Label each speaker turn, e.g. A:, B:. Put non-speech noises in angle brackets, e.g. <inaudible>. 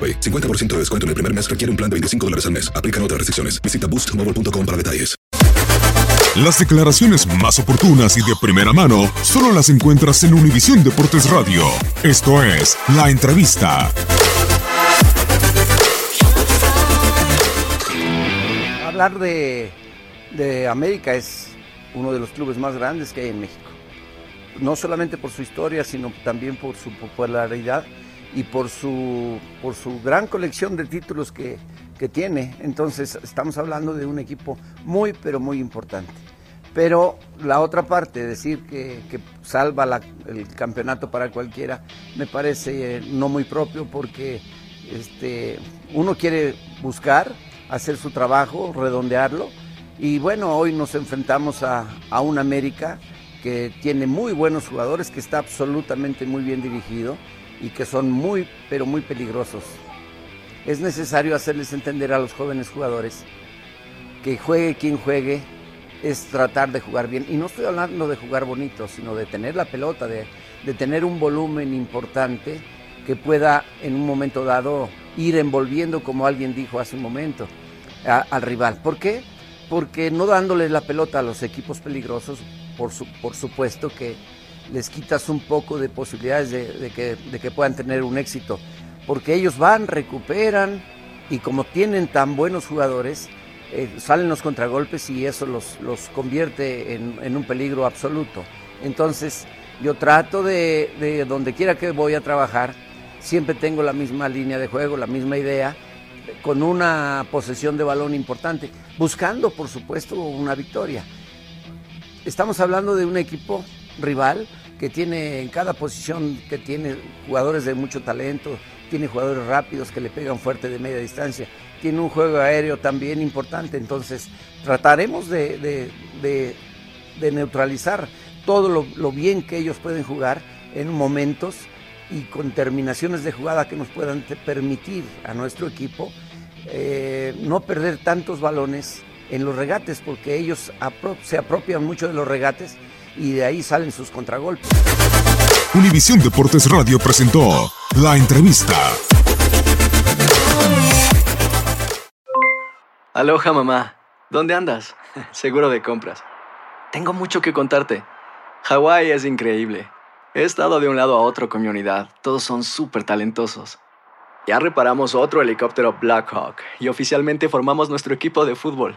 A: AroPay. 50% de descuento en el primer mes requiere un plan de 25 dólares al mes. Aplican otras restricciones. Visita boostmobile.com para detalles.
B: Las declaraciones más oportunas y de primera mano solo las encuentras en Univisión Deportes Radio. Esto es La Entrevista.
C: Hablar de, de América es uno de los clubes más grandes que hay en México. No solamente por su historia, sino también por su popularidad y por su, por su gran colección de títulos que, que tiene. Entonces estamos hablando de un equipo muy, pero muy importante. Pero la otra parte, decir que, que salva el campeonato para cualquiera, me parece eh, no muy propio porque este, uno quiere buscar, hacer su trabajo, redondearlo. Y bueno, hoy nos enfrentamos a, a un América que tiene muy buenos jugadores, que está absolutamente muy bien dirigido y que son muy, pero muy peligrosos. Es necesario hacerles entender a los jóvenes jugadores que juegue quien juegue, es tratar de jugar bien. Y no estoy hablando de jugar bonito, sino de tener la pelota, de, tener un volumen importante que pueda en un momento dado ir envolviendo, como alguien dijo hace un momento, al rival. ¿Por qué? Porque no dándole la pelota a los equipos peligrosos, por, su- por supuesto que les quitas un poco de posibilidades de, que, puedan tener un éxito. Porque ellos van, recuperan y como tienen tan buenos jugadores, eh, salen los contragolpes y eso los, los convierte en, en un peligro absoluto. Entonces, yo trato de, de donde quiera que voy a trabajar, siempre tengo la misma línea de juego, la misma idea, con una posesión de balón importante, buscando, por supuesto, una victoria. Estamos hablando de un equipo rival que tiene en cada posición, que tiene jugadores de mucho talento, tiene jugadores rápidos que le pegan fuerte de media distancia, tiene un juego aéreo también importante, entonces trataremos de, neutralizar todo lo, bien que ellos pueden jugar en momentos y con terminaciones de jugada que nos puedan permitir a nuestro equipo eh, no perder tantos balones en los regates, porque ellos apro- se apropian mucho de los regates y de ahí salen sus contragolpes.
B: Univisión Deportes Radio presentó La Entrevista.
D: Aloha mamá. ¿Dónde andas? <laughs> Seguro de compras. Tengo mucho que contarte. Hawái es increíble. He estado de un lado a otro con mi unidad. Todos son súper talentosos. Ya reparamos otro helicóptero Black Hawk y oficialmente formamos nuestro equipo de fútbol.